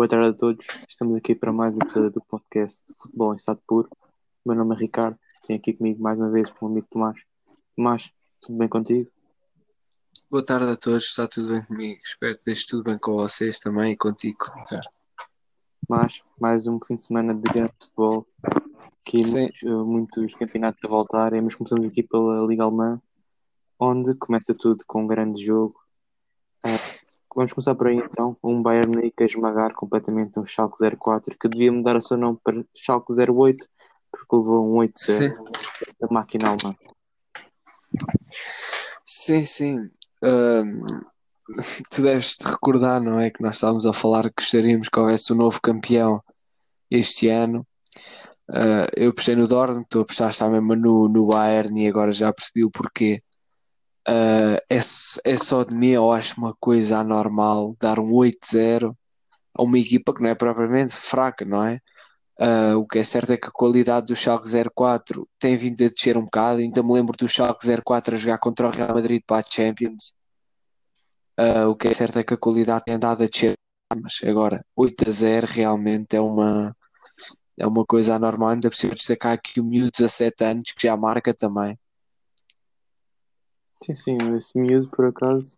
Boa tarde a todos. Estamos aqui para mais um episódio do podcast Futebol em Estado Puro. Meu nome é Ricardo. Tenho aqui comigo mais uma vez o meu amigo Tomás. Tomás, tudo bem contigo? Boa tarde a todos, está tudo bem comigo? Espero que esteja tudo bem com vocês também e contigo, Ricardo. Tomás, mais um fim de semana de grande futebol. Aqui muitos, eh, muitos, campeonatos a voltar. Mas começamos aqui pela Liga Alemã, onde começa tudo com um grande jogo. Uh, Vamos começar por aí então. Um Bayern Munique a esmagar completamente um Schalke 04 que devia mudar o seu nome para Schalke 08 porque levou um 8-0 da máquina alemã. Sim, sim. Um, tu deves te recordar, não é? Que nós estávamos a falar que gostaríamos que houvesse um novo campeão este ano. Uh, eu apostei no Dortmund, tu apostaste mesmo no, no Bayern e agora já percebi o porquê. Uh, é, é só de mim, eu acho uma coisa anormal dar um 8-0 a uma equipa que não é propriamente fraca, não é? Uh, o que é certo é que a qualidade do Schalke 04 tem vindo a descer um bocado. Então me lembro do Schalke 04 a jogar contra o Real Madrid para a Champions. Uh, o que é certo é que a qualidade tem andado a descer, mas agora 8 a 0 realmente é uma, é uma coisa anormal. Ainda preciso destacar aqui o miúdo de 17 anos que já marca também. Sim, sim, esse miúdo, por acaso,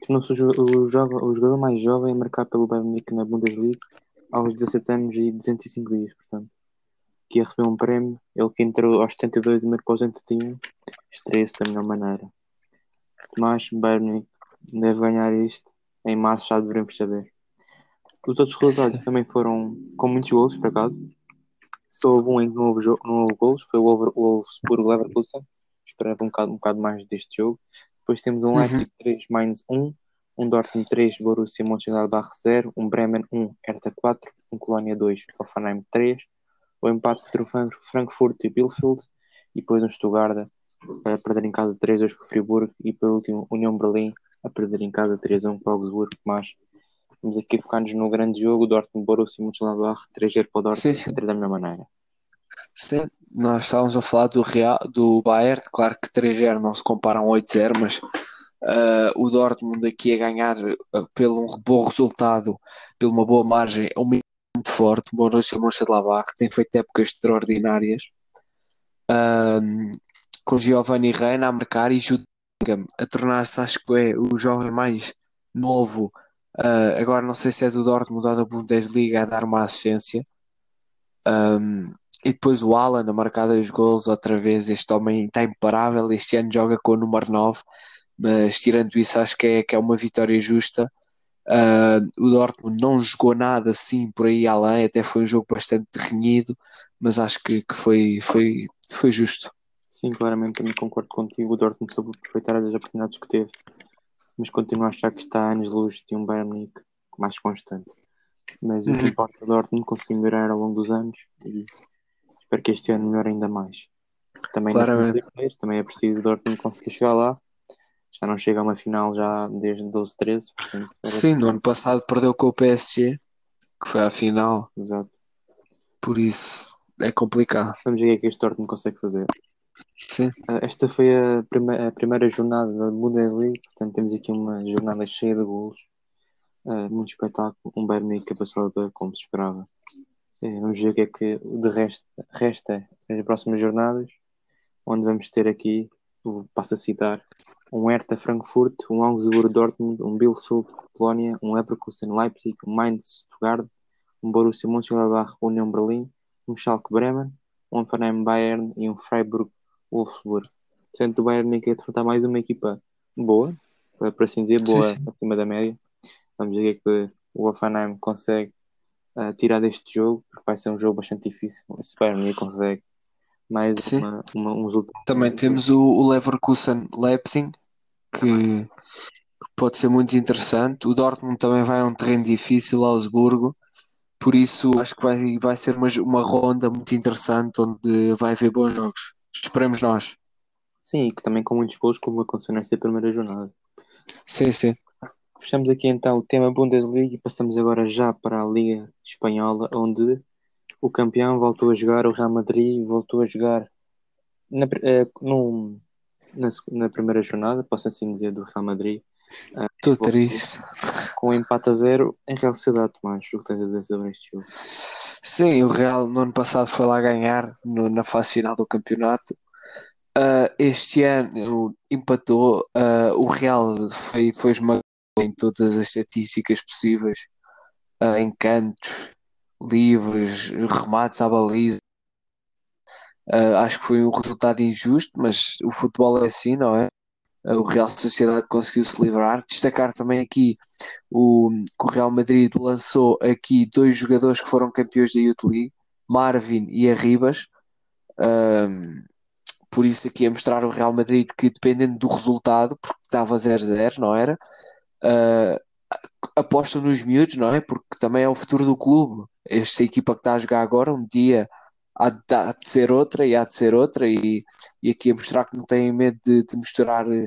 tornou-se o, o, o, jogador mais jovem a marcar pelo Bayern Munique na Bundesliga aos 17 anos e 205 dias, portanto. Que ia receber um prémio, ele que entrou aos 72 e marcou aos 81, estreia-se da melhor maneira. Mas Bayern Munique deve ganhar isto, em março já devemos saber. Os outros resultados também foram com muitos gols, por acaso. Só houve um em que não houve, não houve gols, foi o Wolfsburg-Leverkusen esperava um bocado, um bocado mais deste jogo. Depois temos um uhum. Leipzig 3, Mainz 1, um Dortmund 3, Borussia Mönchengladbach 0, um Bremen 1, Hertha 4, um Colónia 2, Hoffenheim 3, o empate entre Frankfurt e Bielefeld, e depois um Stuttgart a perder em casa 3-2 com o Friburgo, e por último União Berlim a perder em casa 3-1 com o Augsburg, mas vamos aqui focar-nos no grande jogo, Dortmund Borussia Mönchengladbach 3-0 para o Dortmund, sim, sim. da mesma maneira. Sim, nós estávamos a falar do, Real, do Bayern, claro que 3-0 não se compara a um 8-0, mas uh, o Dortmund aqui a ganhar uh, pelo um bom resultado, pela uma boa margem, é um muito forte. O Borussia Mönchengladbach tem feito épocas extraordinárias, uh, com Giovanni Reina a marcar e Jude a tornar-se, acho que é o jovem mais novo, uh, agora não sei se é do Dortmund ou da Bundesliga, a dar uma assistência. Um, e depois o Alan a marcar dois gols outra vez. Este homem está imparável. Este ano joga com o número 9, mas tirando isso, acho que é, que é uma vitória justa. Uh, o Dortmund não jogou nada assim por aí além, até foi um jogo bastante renhido, mas acho que, que foi, foi, foi justo. Sim, claramente também concordo contigo. O Dortmund soube aproveitar as oportunidades que teve, mas continuo a achar que está a anos-luz de um Bayern Munique mais constante. Mas o que uhum. importa o Dortmund conseguiu melhorar ao longo dos anos e Espero que este ano melhore ainda mais. Também, Claramente. também é preciso o Dortmund conseguir chegar lá. Já não chega a uma final já desde 12, 13. Portanto, Sim, no ano passado perdeu com o PSG, que foi à final. Exato. Por isso é complicado. Vamos ver o que este Dortmund consegue fazer. Sim. Ah, esta foi a, prime a primeira jornada da Bundesliga, portanto temos aqui uma jornada cheia de gols. Uh, muito espetáculo. Um Bayern Munique passador como se esperava. É, vamos ver o que é que de resto resta nas próximas jornadas, onde vamos ter aqui, passo a citar, um Hertha Frankfurt, um Augsburg Dortmund, um Bielefeld Polónia, um Leverkusen Leipzig, um Mainz Stuttgart, um Borussia Mönchengladbach União Berlim, um Schalke Bremen, um Hoffenheim Bayern e um Freiburg Wolfsburg. Portanto, o Bayern tem que enfrentar mais uma equipa boa, para assim dizer, boa sim, sim. acima da média. Vamos ver o que é que o Hoffenheim consegue uh, tirar deste jogo, porque vai ser um jogo bastante difícil. Se o Bayern consegue mais uma, uma, um resultado. Também temos o, o Leverkusen Leipzig, que, que, pode ser muito interessante. O Dortmund também vai a um terreno difícil, Augsburgo. Por isso, acho que vai, vai ser uma, uma ronda muito interessante onde vai haver bons jogos. Esperemos nós. Sim, e que também com muitos gols, como aconteceu nesta primeira jornada. Sim, sim. Fechamos aqui então o tema Bundesliga e passamos agora já para a Liga Espanhola, onde o campeão voltou a jogar, o Real Madrid voltou a jogar na, eh, no, na, na, primeira jornada, posso assim dizer, do Real Madrid, Estou triste. Com um empate a zero em Real Sociedade, Tomás. O que tens a dizer sobre este jogo? Sim, o Real no ano passado foi lá ganhar no- na fase final do campeonato. Ah, este ano empatou. Ah, o Real foi, foi esmagado em todas as estatísticas possíveis, Ah, em cantos, livres, remates à baliza. Ah, acho que foi um resultado injusto, mas o futebol é assim, não é? Ah, o Real Sociedade conseguiu se livrar. Destacar também aqui o, que o Real Madrid lançou aqui dois jogadores que foram campeões da Youth League, Marvin e Arribas. Ahm, por isso aqui a mostrar o Real Madrid que dependendo do resultado, porque estava 0-0, não era? Ah, apostam nos miúdos, não é? Porque também é o futuro do clube. Esta equipa que está a jogar agora, um dia há de, há de ser outra e há de ser outra, e, e aqui a mostrar que não têm medo de, de misturar eh,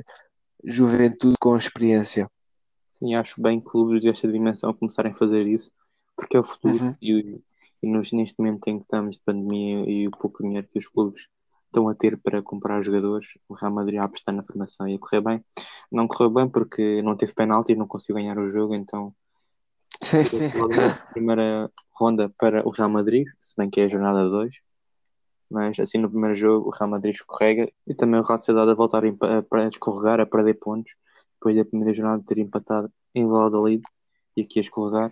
juventude com experiência. Sim, acho bem que clubes desta dimensão começarem a fazer isso, porque é o futuro Uhum. e, e neste momento em que estamos de pandemia e o pouco dinheiro que os clubes estão a ter para comprar jogadores, o Real Madrid a apostar na formação e a correr bem. Não correu bem porque não teve penalti e não conseguiu ganhar o jogo, então Sim, sim. primeira ronda para o Real Madrid, se bem que é a jornada 2. Mas assim no primeiro jogo o Real Madrid escorrega e também o Real Sociedade a voltar a, escorregar, a perder pontos, depois da primeira jornada ter empatado em Valladolid e aqui a escorregar.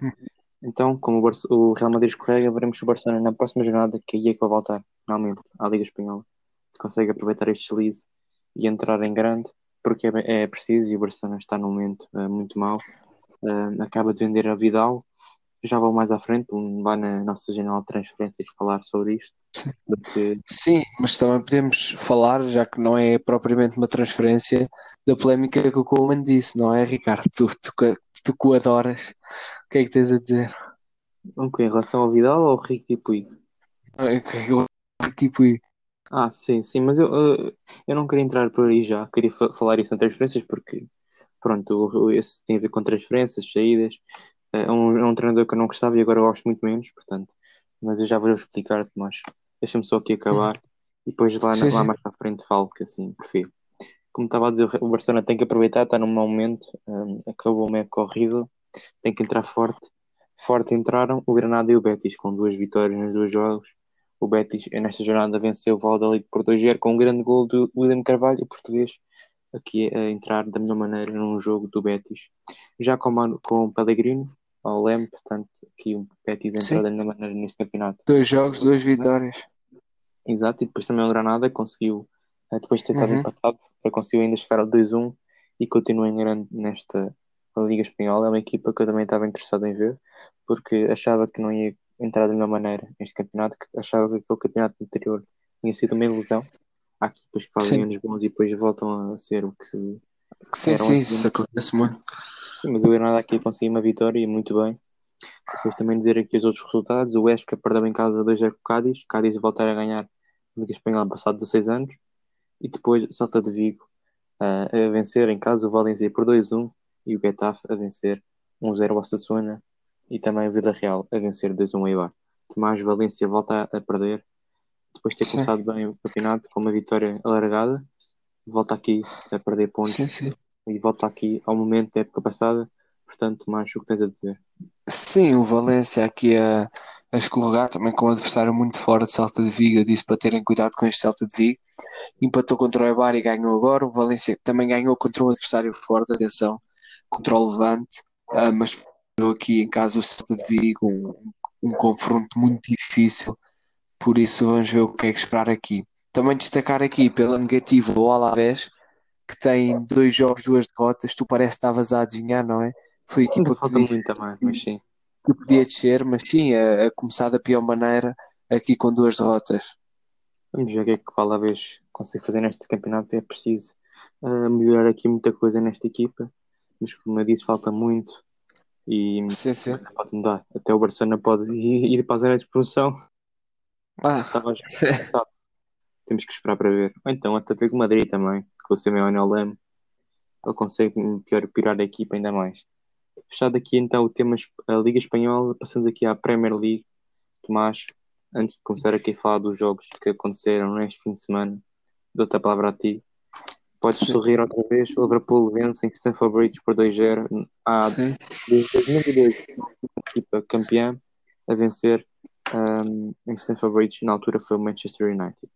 Então, como o Real Madrid escorrega, veremos o Barcelona na próxima jornada, que aí é que vai voltar, finalmente, à Liga Espanhola. Se consegue aproveitar este deslize e entrar em grande, porque é, é preciso e o Barcelona está num momento eh, muito mau. Eh, acaba de vender a Vidal, já vou mais à frente, lá na nossa janela de transferências, falar sobre isto. Porque Sim, mas também podemos falar, já que não é propriamente uma transferência, da polémica que o Coleman disse, não é, Ricardo? Tu, tu, tu que o adoras, o que é que tens a dizer? Ok, em relação ao Vidal ou ao Ricky Puig? Que eu- Tipo, e- Ah, sim, sim, mas eu, eu, eu não queria entrar por aí já. Queria fa- falar isso em transferências porque, pronto, o- o- esse tem a ver com transferências, saídas. É um, é um treinador que eu não gostava e agora eu gosto muito menos, portanto. Mas eu já vou explicar-te, mas deixa-me só aqui acabar e depois lá, na- Sim, lá sim. mais para a frente falo que assim, prefiro. Como estava a dizer, o Barcelona tem que aproveitar, está num mau momento, hum, acabou uma época horrível, tem que entrar forte. Forte entraram o Granada e o Betis, com duas vitórias nos dois jogos. O Betis, nesta jornada, venceu o Valladolid por 2-0 com um grande gol do William Carvalho, português, aqui a entrar da melhor maneira num jogo do Betis. Já com, com o Pellegrino, ao Leme, portanto, aqui o Betis entrou da melhor maneira neste campeonato. dois jogos, duas vitórias. Exato, e depois também o Granada conseguiu, eh, depois de ter estado Uhum. empatado, eh, conseguiu ainda chegar ao 2-1 e continua em grande nesta Liga Espanhola. É uma equipa que eu também estava interessado em ver, porque achava que não ia entrar da melhor maneira neste campeonato, que achava que aquele campeonato anterior tinha sido uma ilusão. Há equipas que fazem Sim. anos bons e depois voltam a ser o que se. Sim, Eram sim, as isso acontece muito. Sim, mas o Granada aqui conseguiu uma vitória e muito bem. Depois também dizer aqui os outros resultados. O Huesca perdeu em casa 2-0 com o Cádiz. Cádiz voltar a ganhar a Liga Espanhola passado 16 anos. E depois Salta de Vigo ah, a vencer em casa o Valencia por 2-1 e o Getafe a vencer 1-0 ao Osasuna e também o Vila Real a vencer 2-1 ao Eibar. Tomás Valência volta a perder depois de ter Sim. começado bem o campeonato com uma vitória alargada. Volta aqui a perder pontos Sim, sim. e volta aqui ao momento da época passada. Portanto, Tomás, o que tens a dizer? Sim, o Valência aqui a, a escorregar também com um adversário muito fora de Celta de Vigo. Eu disse para terem cuidado com este Celta de Vigo. Empatou contra o Eibar e ganhou agora. O Valência também ganhou contra um adversário forte, atenção, contra o Levante. Ah, mas deu aqui em casa o Celta de Vigo um, um confronto muito difícil. Por isso vamos ver o que é que esperar aqui. Também destacar aqui pela negativa o Alavés, que tem dois jogos, duas derrotas. Tu parece que estavas a adivinhar, não é? Foi a equipa que disse muito também, mas sim. que podia descer, mas sim, a, a começar da pior maneira, aqui com duas derrotas. Vamos ver o que é que o Alavés consegue fazer neste campeonato. É preciso ah, melhorar aqui muita coisa nesta equipa, mas como eu disse, falta muito e Sim, sim. pode mudar. Até o Barcelona pode ir, ir para a zona de expulsão. Ah, sim. Temos que esperar para ver. Ou então, até Atlético de Madrid também, com o Simeone ao leme, ele consegue pior, piorar a equipa ainda mais. Fechado aqui então o tema a Liga Espanhola, passamos aqui à Premier League. Tomás, antes de começar aqui a falar dos jogos que aconteceram neste fim de semana, dou-te a palavra a ti. Podes Sim. sorrir outra vez. O Liverpool vence em Stamford Bridge por 2-0. Há Sim. desde 2002 uma equipa campeã a vencer um, em Stamford Bridge. Na altura foi o Manchester United.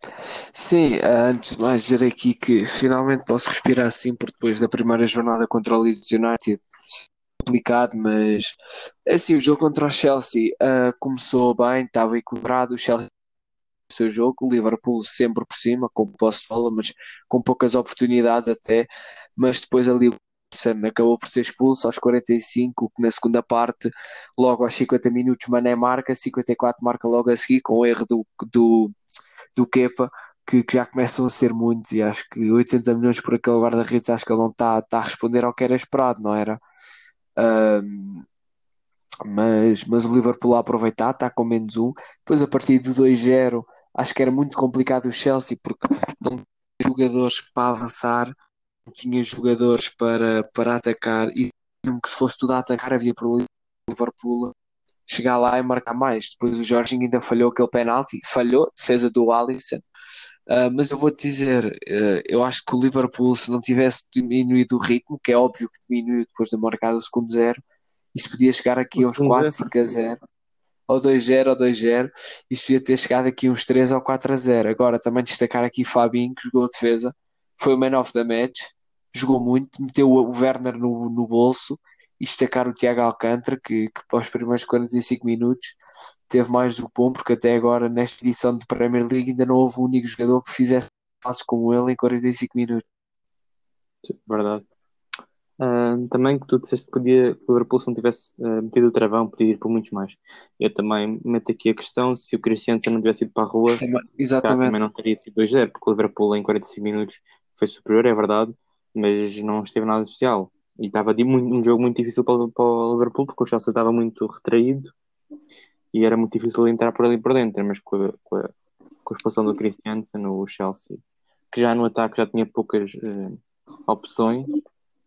Sim, antes de mais dizer aqui que finalmente posso respirar assim, porque depois da primeira jornada contra o Leeds United complicado, mas assim, o jogo contra o Chelsea eh, começou bem, estava equilibrado, o Chelsea seu jogo, o Liverpool sempre por cima, com posse de bola, mas com poucas oportunidades até, mas depois ali o acabou por ser expulso aos 45, que na segunda parte, logo aos 50 minutos, Mané marca, 54 marca logo a seguir, com o erro do, do, do Kepa, que, que já começam a ser muitos, e acho que 80 milhões por aquele guarda-redes, acho que ele não está tá a responder ao que era esperado, não era? Ahm, mas, mas o Liverpool a aproveitar, está com menos um. Depois, a partir do 2-0, acho que era muito complicado o Chelsea, porque não tinha jogadores para avançar, não tinha jogadores para, para atacar, e mesmo que se fosse tudo a atacar, havia para o Liverpool chegar lá e marcar mais. Depois o Jorginho ainda falhou aquele penalti, falhou, defesa do Alisson. Uh, mas eu vou-te dizer, uh, eu acho que o Liverpool, se não tivesse diminuído o ritmo, que é óbvio que diminuiu depois de marcar o segundo zero, isso podia chegar aqui a uns 4, 5 a 0, ou 2-0 ou 2-0, isso podia ter chegado aqui uns 3 ou 4 a 0. Agora também destacar aqui Fabinho, que jogou a defesa, foi o man of the match, jogou muito, meteu o Werner no, no bolso, e destacar o Tiago Alcântara, que, que para os primeiros 45 minutos teve mais do que bom, porque até agora nesta edição de Premier League ainda não houve um único jogador que fizesse passos como ele em 45 minutos. Sim, verdade. Uh, também que tu disseste que podia, que o Liverpool se não tivesse uh, metido o travão, podia ir por muitos mais. Eu também meto aqui a questão: se o Cristiano não tivesse ido para a rua, também, exatamente. também não teria sido 2-0, porque o Liverpool em 45 minutos foi superior, é verdade, mas não esteve nada especial. E estava um jogo muito difícil para, para o Liverpool, porque o Chelsea estava muito retraído e era muito difícil entrar por ali por dentro. Mas com a, com a, com a expulsão do Christiansen, o Chelsea, que já no ataque já tinha poucas uh, opções.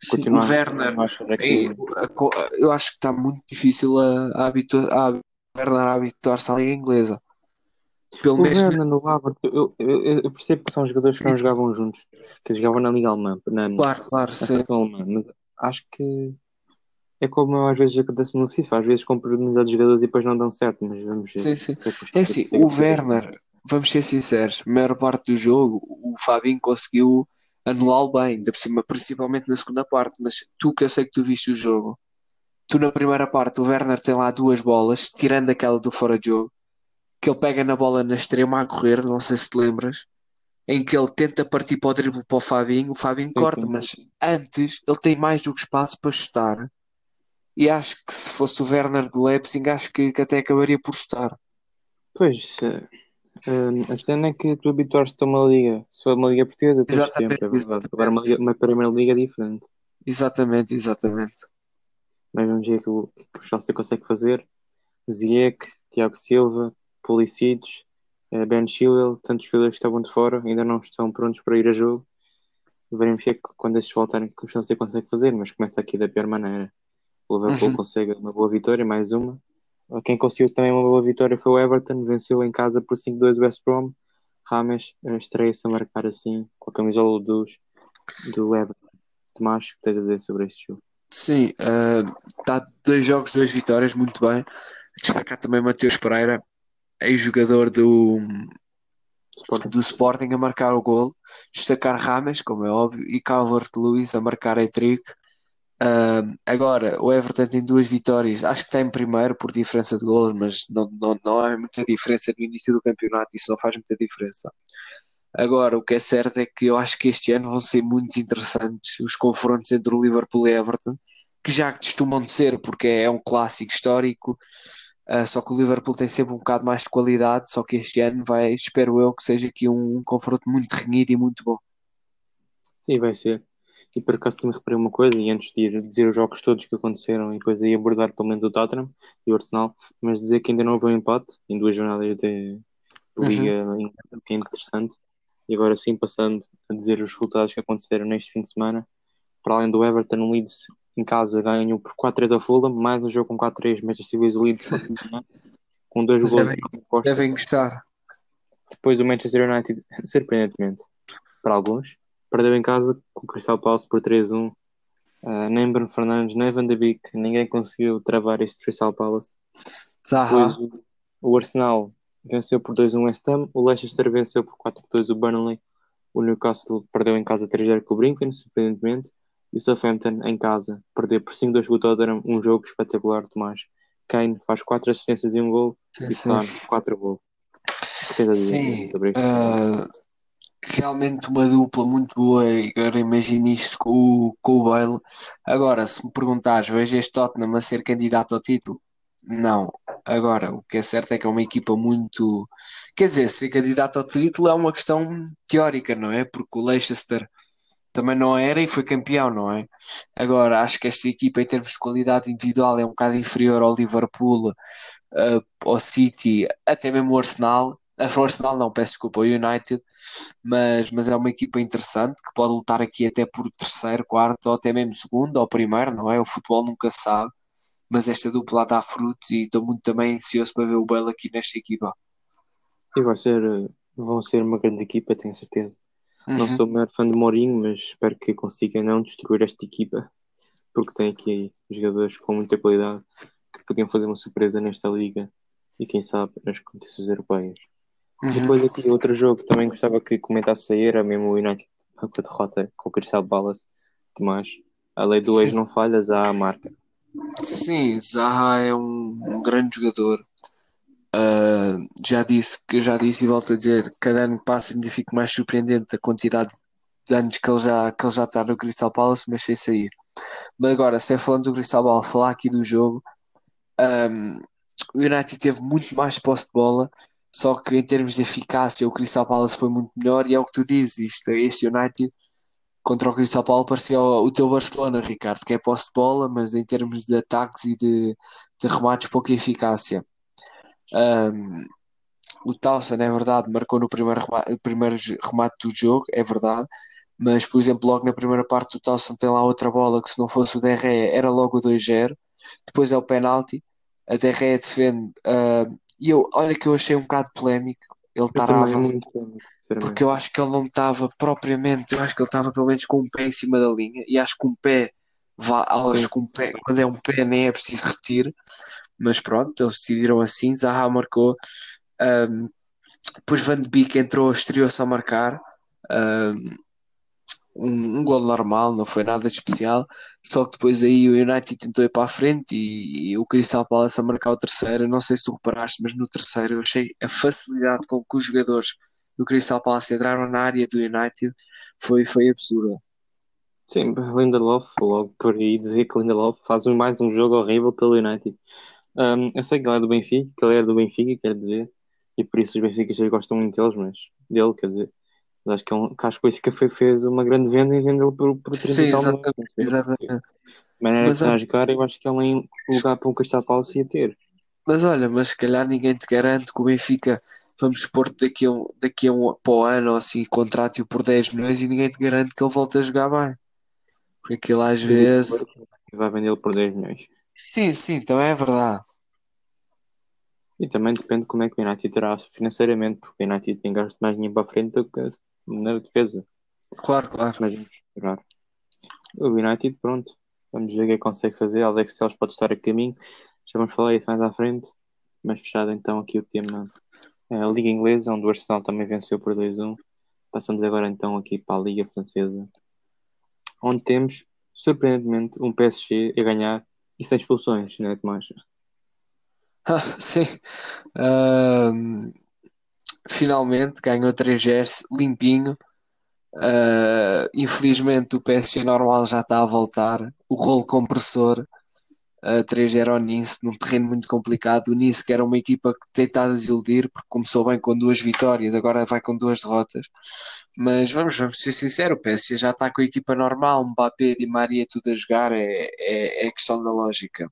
Sim, o Werner, que... eu acho que está muito difícil a, a, habitua, a Werner a habituar-se à Liga Inglesa. Pelo o menos Werner no Havertz, eu, eu, eu, percebo que são jogadores que não jogavam juntos, que jogavam na Liga Alemã, na, claro, claro, na sim. Alemã, mas acho que é como às vezes acontece no FIFA, às vezes compro de jogadores e depois não dão certo, mas vamos ver. Sim, sim. É assim, o Werner, vamos ser sinceros, a maior parte do jogo, o Fabinho conseguiu anulá-lo bem, ainda por cima, principalmente na segunda parte, mas tu que eu sei que tu viste o jogo, tu na primeira parte, o Werner tem lá duas bolas, tirando aquela do fora de jogo, que ele pega na bola na extrema a correr, não sei se te lembras, em que ele tenta partir para o drible para o Fabinho, o Fabinho corta, mas antes ele tem mais do que espaço para chutar. E acho que se fosse o Werner de Leipzig, acho que, que até acabaria por chutar. Pois, uh, a cena é que tu habituaste a uma liga. Se for uma liga portuguesa, tens exatamente, tempo, é verdade. Agora uma, liga, uma primeira liga é diferente. Exatamente, exatamente. Mas vamos ver o que o, Chelsea consegue fazer. Ziyech, Tiago Silva, Pulisic, Ben Chilwell, tantos jogadores que estavam de fora, ainda não estão prontos para ir a jogo. Veremos que quando estes voltarem que o Chelsea consegue fazer, mas começa aqui da pior maneira. O Liverpool Uhum. consegue uma boa vitória, mais uma. Quem conseguiu também uma boa vitória foi o Everton, venceu em casa por 5-2 o West Brom. Rames eh, estreia-se a marcar assim, com a camisola dos, do Everton. Tomás, o que tens a dizer sobre este jogo? Sim, está dois jogos, duas vitórias, muito bem. Destacar também Mateus Pereira, ex-jogador do, Sporting. do Sporting a marcar o gol. Destacar Rames, como é óbvio, e Calvert-Lewin a marcar a trick. Uh, agora, o Everton tem duas vitórias, acho que está em primeiro por diferença de gols, mas não, não, não há muita diferença no início do campeonato, isso não faz muita diferença. Agora, o que é certo é que eu acho que este ano vão ser muito interessantes os confrontos entre o Liverpool e Everton, que já costumam de ser, porque é um clássico histórico, uh, só que o Liverpool tem sempre um bocado mais de qualidade, só que este ano vai, espero eu, que seja aqui um, um confronto muito renhido e muito bom. Sim, vai ser. E por acaso também reparei uma coisa, e antes de ir dizer os jogos todos que aconteceram e depois aí abordar pelo menos o Tottenham e o Arsenal, mas dizer que ainda não houve um empate em duas jornadas de Liga uhum. que é interessante. E agora sim, passando a dizer os resultados que aconteceram neste fim de semana, para além do Everton, o Leeds em casa ganhou por 4-3 ao Fulham, mais um jogo com 4-3, Manchester City o Leeds com dois gols devem, de devem gostar. Depois o Manchester United, surpreendentemente, para alguns, perdeu em casa com o Crystal Palace por 3-1. Uh, nem Bruno Fernandes, nem Van de Beek, ninguém conseguiu travar este Crystal Palace. Zaha. Depois, o Arsenal venceu por 2-1 o West Ham, o Leicester venceu por 4-2 o Burnley, o Newcastle perdeu em casa 3-0 com o Brighton, surpreendentemente, e o Southampton em casa perdeu por 5-2 com o Tottenham, um jogo espetacular, Tomás. Kane faz 4 assistências e um gol, Sim, e. Son 4 gols. Sim, Muito obrigado. ah, realmente uma dupla muito boa. Agora imagine isto com o, com o Bale. Agora, se me perguntares, vejo este Tottenham a ser candidato ao título? Não. Agora, o que é certo é que é uma equipa muito. Quer dizer, ser candidato ao título é uma questão teórica, não é? Porque o Leicester também não era e foi campeão, não é? Agora, acho que esta equipa, em termos de qualidade individual, é um bocado inferior ao Liverpool, ah, ao City, até mesmo o Arsenal. O Arsenal não, peço desculpa, o United, mas, mas é uma equipa interessante que pode lutar aqui até por terceiro, quarto, ou até mesmo segundo, ou primeiro, não é? O futebol nunca se sabe, mas esta dupla dá frutos e estou muito também ansioso para ver o Bale aqui nesta equipa. E vai ser, vão ser uma grande equipa, tenho certeza. Não Uhum. sou o maior fã de Mourinho, mas espero que consiga não destruir esta equipa, porque tem aqui jogadores com muita qualidade que podiam fazer uma surpresa nesta liga e quem sabe nas competições europeias. Uhum. Depois aqui outro jogo que também gostava que comentasse aí era mesmo o United com a derrota com o Crystal Palace. Tomás, a lei do Sim. ex não falhas, há a marca. Sim, Zaha é um, um grande jogador. Ah, já disse que já disse e volto a dizer, cada ano que passa ainda fico mais surpreendente a quantidade de anos que ele já, que ele já está no Crystal Palace, mas sem sair. Mas agora, se é falando do Crystal Palace, falar aqui do jogo, ahm, o United teve muito mais posse de bola, só que em termos de eficácia o Crystal Palace foi muito melhor e é o que tu dizes, isto, este United contra o Crystal Palace parecia o, o teu Barcelona, Ricardo, que é posse de bola, mas em termos de ataques e de, de remates pouca eficácia. Ahm, o Towson, é verdade, marcou no primeiro remate, primeiro remate do jogo, é verdade, mas por exemplo, logo na primeira parte o Towson tem lá outra bola que se não fosse o Derré era logo o 2-0, depois é o penalti, a Derré defende, ah, e eu, olha que eu achei um bocado polémico ele estar a avançar, porque eu acho que ele não estava propriamente, eu acho que ele estava pelo menos com um pé em cima da linha, e acho que um pé, vá, acho que um pé, quando é um pé nem é preciso repetir, mas pronto, eles decidiram assim, Zaha marcou, ahm, depois Van de Beek entrou, estreou-se a marcar, ahm, um, um gol normal, não foi nada de especial, só que depois aí o United tentou ir para a frente e, e o Crystal Palace a marcar o terceiro, não sei se tu reparaste, mas no terceiro eu achei a facilidade com que os jogadores do Crystal Palace entraram na área do United foi, foi absurda. Sim, Lindelof, logo por aí dizer que Lindelof faz mais um jogo horrível pelo United. Um, eu sei que ele é do Benfica, que ele é do Benfica, quer dizer, e por isso os benfiquistas gostam muito deles, mas dele, quer dizer. Mas acho que, é um, que acho que o Benfica foi, fez uma grande venda e vendeu por, por 30 Sim, exatamente, exatamente. Mas, que está a jogar, eu acho que ele nem lugar para um Crystal Palace ia ter. Mas olha, mas se calhar ninguém te garante que o Benfica, vamos supor daqui a um, daqui a um para o ano ou assim, contrate-o por 10 milhões e ninguém te garante que ele volte a jogar bem. Porque aquilo às vezes. E vai vendê-lo por 10 milhões. Sim, sim, também é verdade. E também depende de como é que o United terá financeiramente, porque o United tem gasto mais dinheiro para a frente do que na defesa. Claro, claro. Mas esperar. O United, pronto. Vamos ver o que é que consegue fazer. Alex Telles pode estar a caminho. Já vamos falar isso mais à frente. Mas fechado então aqui o tema. É a Liga Inglesa, onde o Arsenal também venceu por 2-1. Passamos agora então aqui para a Liga Francesa. Onde temos, surpreendentemente, um PSG a ganhar e sem expulsões, não é, Tomás? Ah, sim. Ahm, finalmente ganhou 3-0 limpinho. Ah, infelizmente o PSG normal já está a voltar. O rolo compressor. Uh, 3-0 ao Nice, num terreno muito complicado. O Nice, que era uma equipa que tentava desiludir, porque começou bem com duas vitórias, agora vai com duas derrotas. Mas vamos, vamos ser sinceros: o PSG já está com a equipa normal, Mbappé, Di Maria, tudo a jogar, é, é, é questão da lógica.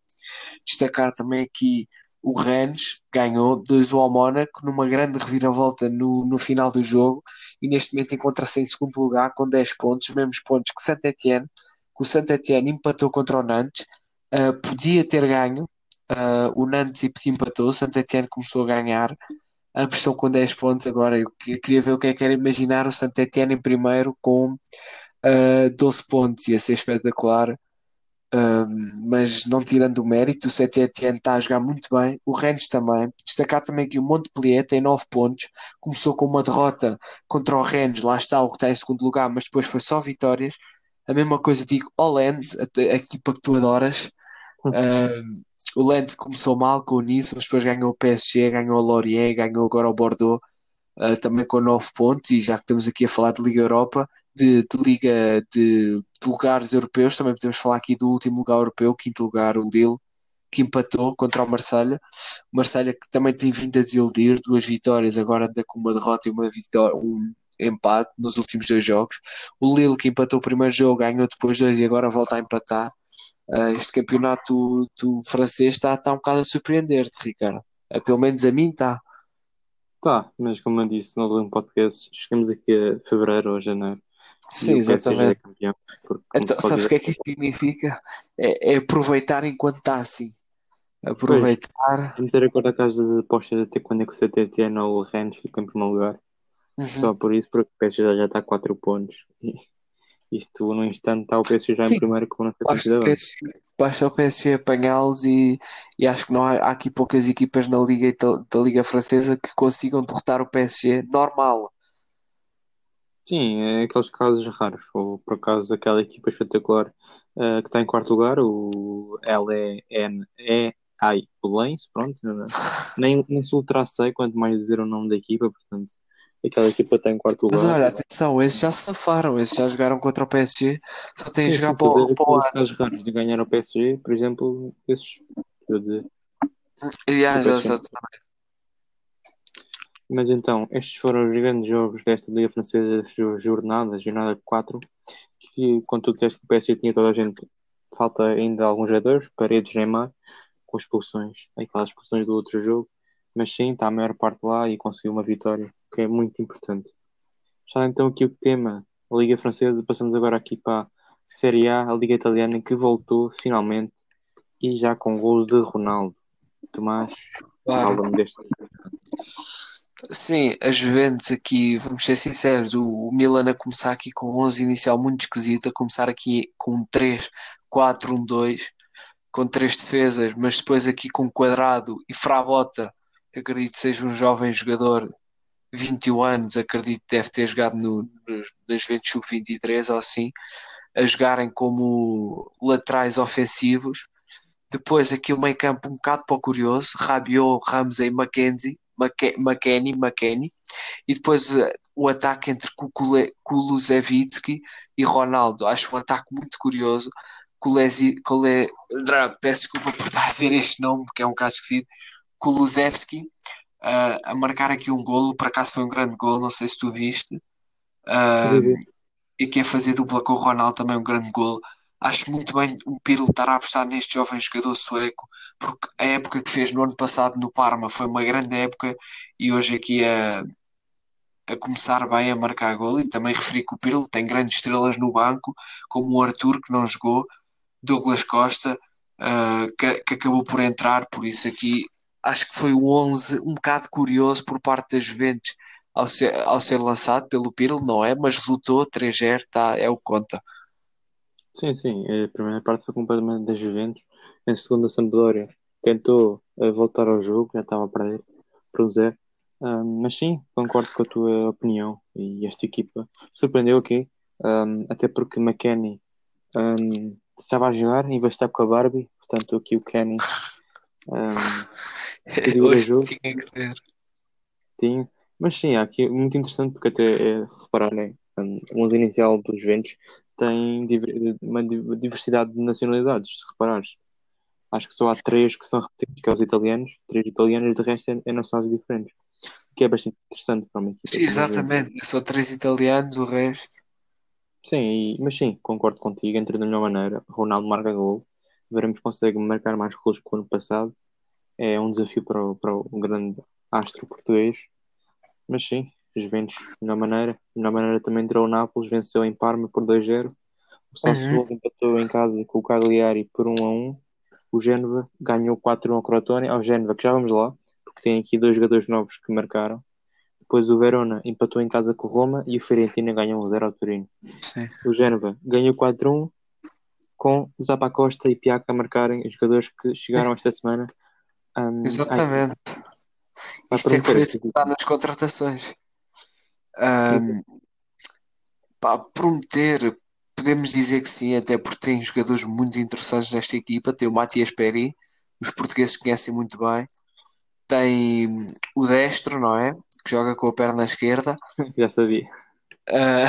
Destacar também aqui o Rennes ganhou 2 ao Mónaco numa grande reviravolta no, no final do jogo e neste momento encontra-se em segundo lugar com 10 pontos, os mesmos pontos que Saint-Étienne, que o Saint-Étienne empatou contra o Nantes, uh, podia ter ganho, uh, o Nantes empatou, o Saint-Étienne começou a ganhar, Ambos estão com 10 pontos agora. Eu queria ver o que é que era imaginar o Saint Etienne em primeiro com uh, 12 pontos. Ia ser espetacular. Um, mas não tirando o mérito, o Etienne está a jogar muito bem, o Rennes também. Destacar também que o Montpellier tem 9 pontos, começou com uma derrota contra o Rennes, lá está o que está em segundo lugar, mas depois foi só vitórias. A mesma coisa digo ao Lens, a, a equipa que tu adoras. Um, o Lens começou mal com o Nice, mas depois ganhou o PSG, ganhou o Lorient, ganhou agora o Bordeaux, uh, também com 9 pontos. E já que estamos aqui a falar de Liga Europa, de, de Liga de, de, lugares europeus, também podemos falar aqui do último lugar europeu, quinto lugar, o Lille, que empatou contra o Marselha. O Marselha que também tem vindo a desiludir, duas vitórias, agora anda com uma derrota e uma vitória, um empate nos últimos dois jogos. O Lille que empatou o primeiro jogo, ganhou depois dois e agora volta a empatar. Uh, este campeonato do, do francês está, está um bocado a surpreender-te, Ricardo. Uh, pelo menos a mim está. Tá, mas como eu disse no podcast, chegamos aqui a fevereiro ou janeiro. Sim, exatamente. É campeão, porque, então, sabes o que é que isso significa? É, é aproveitar enquanto está assim. Aproveitar. Pois, meter a cor da casa das apostas até quando é que o CTT ou o Rennes fica em primeiro lugar. Uhum. Só por isso, porque o PSG já está a 4 pontos. E isto no instante está o PSG já em Sim. primeiro com a basta, basta o PSG apanhá-los e, e acho que não há, há, aqui poucas equipas na Liga da Liga Francesa que consigam derrotar o PSG normal. Sim, é aqueles casos raros, ou por acaso aquela equipa espetacular uh, que está em quarto lugar, o L-E-N-E ai, o Lens, pronto, nem, nem se ultrassei quanto mais dizer o nome da equipa, portanto, aquela equipa está em quarto lugar. Mas olha, atenção, esses já se safaram, esses já jogaram contra o PSG, só têm que jogar para, o, para o casos raros de ganhar o PSG, por exemplo, esses, quer dizer. Yeah, exatamente. Mas então, estes foram os grandes jogos desta Liga Francesa, jornada, jornada 4, que quando tu disseste que o PSG tinha toda a gente, falta ainda alguns jogadores, Paredes, Neymar, com expulsões, aquelas expulsões do outro jogo, mas sim, está a maior parte lá e conseguiu uma vitória, que é muito importante. Já então aqui o tema, a Liga Francesa, passamos agora aqui para a Série A, a Liga Italiana, que voltou finalmente e já com gols de Ronaldo. Tomás, fala-me deste. Sim, a Juventus aqui, vamos ser sinceros, o, Milan a começar aqui com 11 inicial muito esquisito, a começar aqui com 3, 4, 1, 2, com três defesas, mas depois aqui com Quadrado e Frabota, que acredito seja um jovem jogador, 21 anos, acredito deve ter jogado no, no, na Juventus Sub-23 ou assim, a jogarem como laterais ofensivos. Depois aqui o meio campo um bocado para o curioso, Rabiot, Ramsey e Mackenzie, McKenny, McKenny, e depois uh, o ataque entre Kulusevski e Ronaldo. Acho um ataque muito curioso. Kulezi, Kule, peço desculpa por estar a dizer este nome, porque é um caso esquecido. Kulusevski uh, a marcar aqui um golo, por acaso foi um grande golo, não sei se tu viste. Uh, e que a fazer dupla com o Ronaldo também um grande golo. Acho muito bem o Pirlo estar a apostar neste jovem jogador sueco, porque a época que fez no ano passado no Parma foi uma grande época e hoje aqui a, a começar bem a marcar gol. E também referi que o Pirlo tem grandes estrelas no banco, como o Arthur, que não jogou, Douglas Costa, uh, que, que, acabou por entrar. Por isso, aqui acho que foi o 11 um bocado curioso por parte das Juventus ao ser, ao ser lançado pelo Pirlo, não é? Mas resultou 3-0, tá, é o conta. Sim, sim. A primeira parte foi completamente da Juventus. Em segunda, a Sampdoria tentou uh, voltar ao jogo, já estava a perder por um zero. Um, mas sim, concordo com a tua opinião. E esta equipa surpreendeu aqui, um, até porque McKenny um, estava a jogar em vez de estar com a Barbie. Portanto, aqui o Kenny um, Hoje jogo. tinha que ser. Tinha. Mas sim, aqui muito interessante porque até é, repararem, um, o 11 inicial dos Juventus tem uma diversidade de nacionalidades, se reparares. Acho que só há três que são repetidos, que é os italianos, três italianos, de resto é, é nacionalidades diferentes. Que é bastante interessante para mim. Sim, exatamente, só três italianos, o resto. Sim, mas sim, concordo contigo, entre da melhor maneira. Ronaldo marca gol, veremos se consegue marcar mais gols que o ano passado. É um desafio para o, para o grande astro português. Mas sim, Juventus, melhor maneira. Melhor maneira também entrou o Nápoles, venceu em Parma por 2-0. O Sassuolo uhum. empatou em casa com o Cagliari por 1 a 1. O Génova ganhou 4 1 ao Crotone. Ao Génova, que já vamos lá, porque que tem aqui dois jogadores novos que marcaram. Depois o Verona empatou em casa com o Roma e o Fiorentina ganhou 1-0 ao Torino. Sim. O Génova ganhou 4-1 com Zapa Costa e Piaca a marcarem os jogadores que chegaram esta semana. Um, Exatamente. Vai Isto é que foi nas contratações. Ahm, pá, prometer, podemos dizer que sim, até porque tem jogadores muito interessantes nesta equipa. Tem o Matias Peri, os portugueses conhecem muito bem. Tem o Destro, não é? Que joga com a perna esquerda. Já sabia. Ah,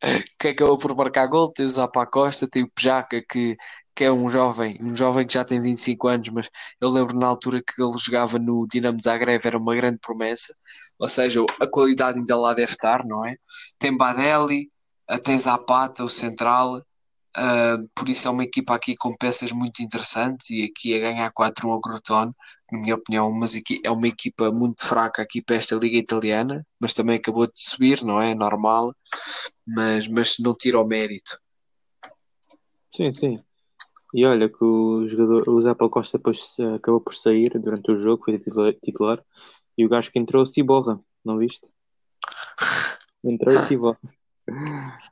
que acabou por marcar gol, tem o Zapa Costa, tem o Pejaca que, que é um jovem, um jovem que já tem 25 anos, mas eu lembro na altura que ele jogava no Dinamo Zagreb, era uma grande promessa, ou seja, a qualidade ainda lá deve estar, não é? Tem Badelli, tem Zapata, o central, ah, por isso é uma equipa aqui com peças muito interessantes e aqui a ganhar 4-1 ao Crotone, na minha opinião, mas aqui é uma equipa muito fraca aqui para esta Liga Italiana, mas também acabou de subir, não é? Normal, mas, mas não tira o mérito. Sim, sim. E olha que o jogador, o Zapa Costa depois eh, acabou por sair durante o jogo, foi titular, e o gajo que entrou se borra, não viste? Entrou e se borra.